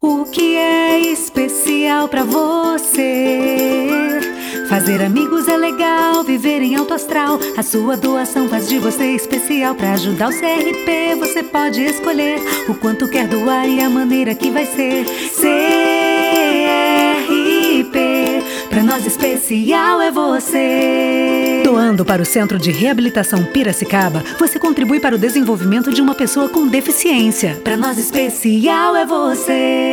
O que é especial para você? Fazer amigos é legal, viver em alto astral. A sua doação faz de você especial. Para ajudar o CRP, você pode escolher o quanto quer doar e a maneira que vai ser. CRP, para nós especial é você. Doando para o Centro de Reabilitação Piracicaba, você contribui para o desenvolvimento de uma pessoa com deficiência. Para nós especial é você.